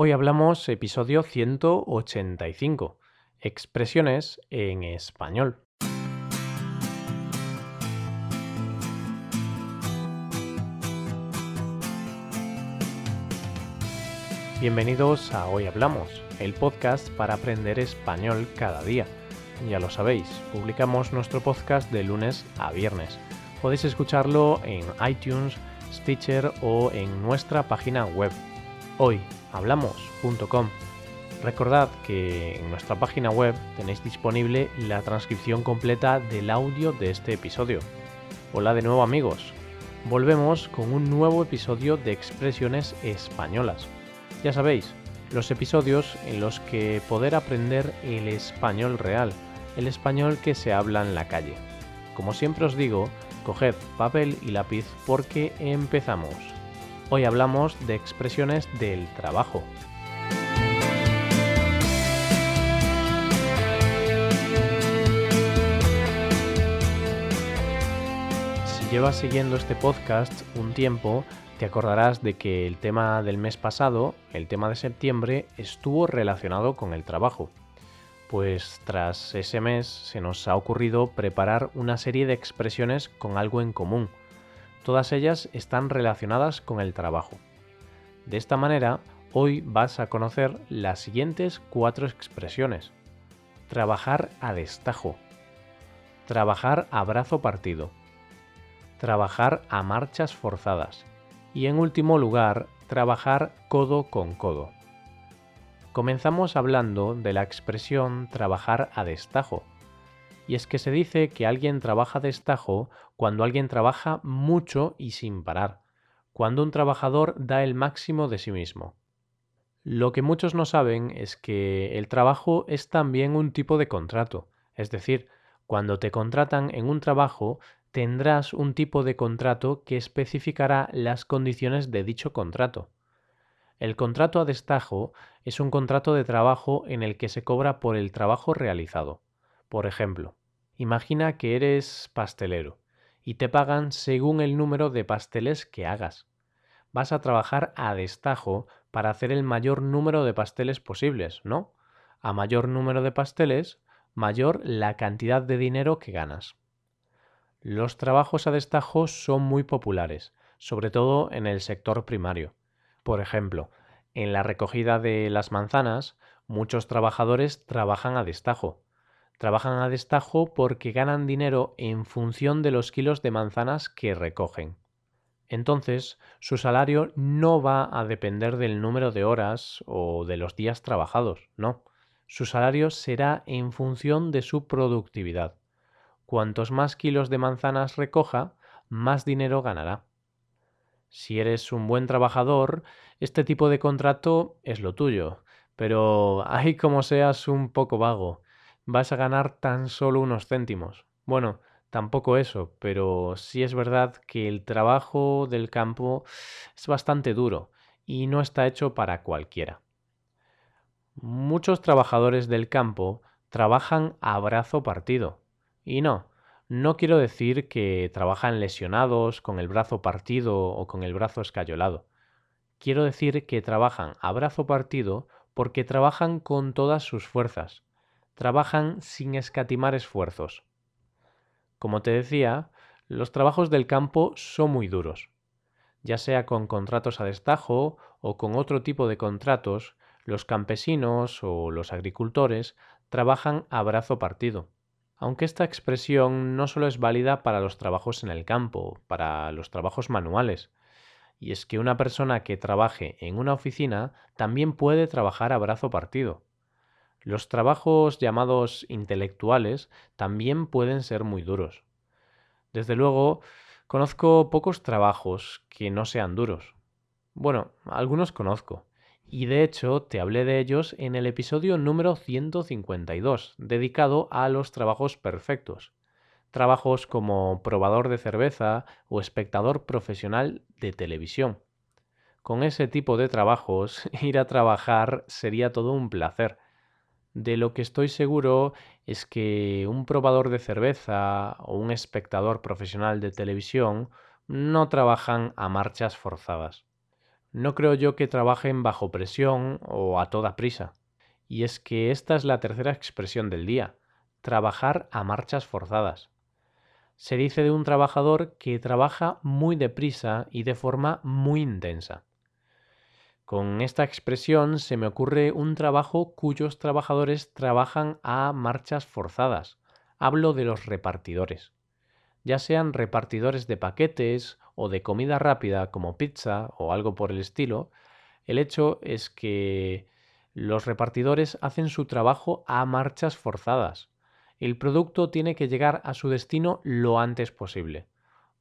Hoy hablamos episodio 185, expresiones en español. Bienvenidos a Hoy Hablamos, el podcast para aprender español cada día. Ya lo sabéis, publicamos nuestro podcast de lunes a viernes. Podéis escucharlo en iTunes, Stitcher o en nuestra página web hoyhablamos.com. Recordad que en nuestra página web tenéis disponible la transcripción completa del audio de este episodio. Hola de nuevo amigos. Volvemos con un nuevo episodio de expresiones españolas. Ya sabéis, los episodios en los que poder aprender el español real, el español que se habla en la calle. Como siempre os digo, coged papel y lápiz porque empezamos. Hoy hablamos de expresiones del trabajo. Si llevas siguiendo este podcast un tiempo, te acordarás de que el tema del mes pasado, el tema de septiembre, estuvo relacionado con el trabajo. Pues tras ese mes se nos ha ocurrido preparar una serie de expresiones con algo en común Todas ellas están relacionadas con el trabajo. De esta manera, hoy vas a conocer las siguientes cuatro expresiones. Trabajar a destajo. Trabajar a brazo partido. Trabajar a marchas forzadas. Y en último lugar, trabajar codo con codo. Comenzamos hablando de la expresión trabajar a destajo y es que se dice que alguien trabaja de estajo cuando alguien trabaja mucho y sin parar, cuando un trabajador da el máximo de sí mismo. Lo que muchos no saben es que el trabajo es también un tipo de contrato, es decir, cuando te contratan en un trabajo tendrás un tipo de contrato que especificará las condiciones de dicho contrato. El contrato a destajo es un contrato de trabajo en el que se cobra por el trabajo realizado. Por ejemplo, imagina que eres pastelero y te pagan según el número de pasteles que hagas. Vas a trabajar a destajo para hacer el mayor número de pasteles posibles, ¿no? A mayor número de pasteles, mayor la cantidad de dinero que ganas. Los trabajos a destajo son muy populares, sobre todo en el sector primario. Por ejemplo, en la recogida de las manzanas, muchos trabajadores trabajan a destajo, Trabajan a destajo porque ganan dinero en función de los kilos de manzanas que recogen. Entonces, su salario no va a depender del número de horas o de los días trabajados, no. Su salario será en función de su productividad. Cuantos más kilos de manzanas recoja, más dinero ganará. Si eres un buen trabajador, este tipo de contrato es lo tuyo, pero hay como seas un poco vago vas a ganar tan solo unos céntimos. Bueno, tampoco eso, pero sí es verdad que el trabajo del campo es bastante duro y no está hecho para cualquiera. Muchos trabajadores del campo trabajan a brazo partido. Y no, no quiero decir que trabajan lesionados, con el brazo partido o con el brazo escayolado. Quiero decir que trabajan a brazo partido porque trabajan con todas sus fuerzas, trabajan sin escatimar esfuerzos. Como te decía, los trabajos del campo son muy duros. Ya sea con contratos a destajo o con otro tipo de contratos, los campesinos o los agricultores trabajan a brazo partido. Aunque esta expresión no solo es válida para los trabajos en el campo, para los trabajos manuales, y es que una persona que trabaje en una oficina también puede trabajar a brazo partido. Los trabajos llamados intelectuales también pueden ser muy duros. Desde luego, conozco pocos trabajos que no sean duros. Bueno, algunos conozco. Y de hecho te hablé de ellos en el episodio número 152, dedicado a los trabajos perfectos. Trabajos como probador de cerveza o espectador profesional de televisión. Con ese tipo de trabajos, ir a trabajar sería todo un placer de lo que estoy seguro es que un probador de cerveza o un espectador profesional de televisión no trabajan a marchas forzadas. No creo yo que trabajen bajo presión o a toda prisa. Y es que esta es la tercera expresión del día, trabajar a marchas forzadas. Se dice de un trabajador que trabaja muy deprisa y de forma muy intensa. Con esta expresión se me ocurre un trabajo cuyos trabajadores trabajan a marchas forzadas. Hablo de los repartidores. Ya sean repartidores de paquetes o de comida rápida como pizza o algo por el estilo, el hecho es que los repartidores hacen su trabajo a marchas forzadas. El producto tiene que llegar a su destino lo antes posible,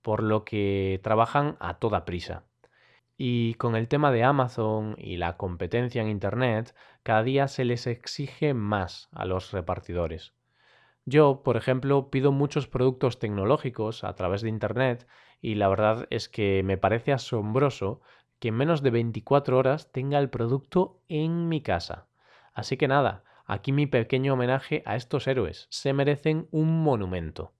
por lo que trabajan a toda prisa. Y con el tema de Amazon y la competencia en Internet, cada día se les exige más a los repartidores. Yo, por ejemplo, pido muchos productos tecnológicos a través de Internet y la verdad es que me parece asombroso que en menos de 24 horas tenga el producto en mi casa. Así que nada, aquí mi pequeño homenaje a estos héroes. Se merecen un monumento.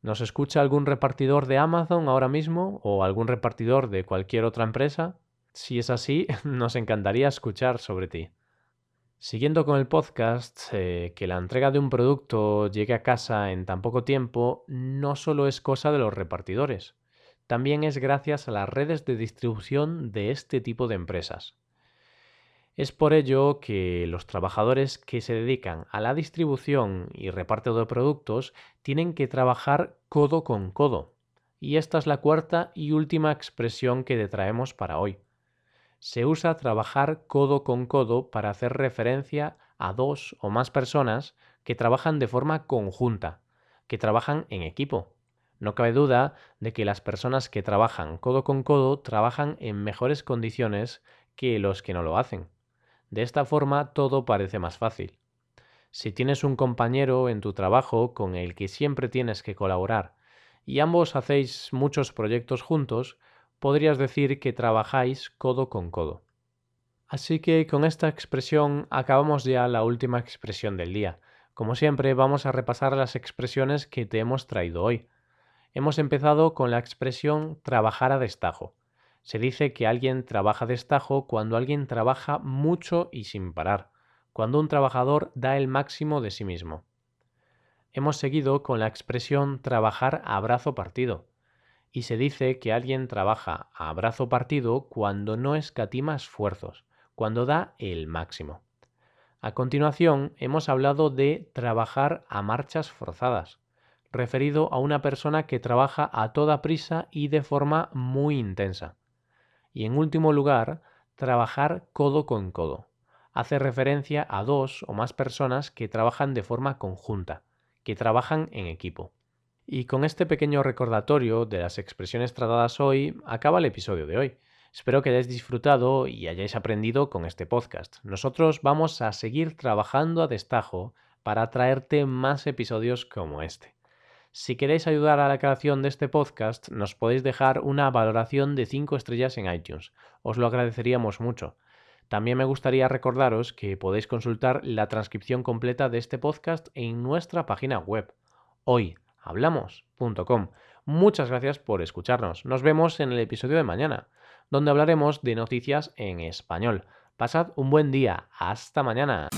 ¿Nos escucha algún repartidor de Amazon ahora mismo o algún repartidor de cualquier otra empresa? Si es así, nos encantaría escuchar sobre ti. Siguiendo con el podcast, eh, que la entrega de un producto llegue a casa en tan poco tiempo no solo es cosa de los repartidores, también es gracias a las redes de distribución de este tipo de empresas. Es por ello que los trabajadores que se dedican a la distribución y reparto de productos tienen que trabajar codo con codo. Y esta es la cuarta y última expresión que te traemos para hoy. Se usa trabajar codo con codo para hacer referencia a dos o más personas que trabajan de forma conjunta, que trabajan en equipo. No cabe duda de que las personas que trabajan codo con codo trabajan en mejores condiciones que los que no lo hacen. De esta forma todo parece más fácil. Si tienes un compañero en tu trabajo con el que siempre tienes que colaborar y ambos hacéis muchos proyectos juntos, podrías decir que trabajáis codo con codo. Así que con esta expresión acabamos ya la última expresión del día. Como siempre vamos a repasar las expresiones que te hemos traído hoy. Hemos empezado con la expresión trabajar a destajo. Se dice que alguien trabaja destajo cuando alguien trabaja mucho y sin parar, cuando un trabajador da el máximo de sí mismo. Hemos seguido con la expresión trabajar a brazo partido, y se dice que alguien trabaja a brazo partido cuando no escatima esfuerzos, cuando da el máximo. A continuación, hemos hablado de trabajar a marchas forzadas, referido a una persona que trabaja a toda prisa y de forma muy intensa. Y en último lugar, trabajar codo con codo. Hace referencia a dos o más personas que trabajan de forma conjunta, que trabajan en equipo. Y con este pequeño recordatorio de las expresiones tratadas hoy, acaba el episodio de hoy. Espero que hayáis disfrutado y hayáis aprendido con este podcast. Nosotros vamos a seguir trabajando a destajo para traerte más episodios como este. Si queréis ayudar a la creación de este podcast, nos podéis dejar una valoración de 5 estrellas en iTunes. Os lo agradeceríamos mucho. También me gustaría recordaros que podéis consultar la transcripción completa de este podcast en nuestra página web, hoyhablamos.com. Muchas gracias por escucharnos. Nos vemos en el episodio de mañana, donde hablaremos de noticias en español. Pasad un buen día. Hasta mañana.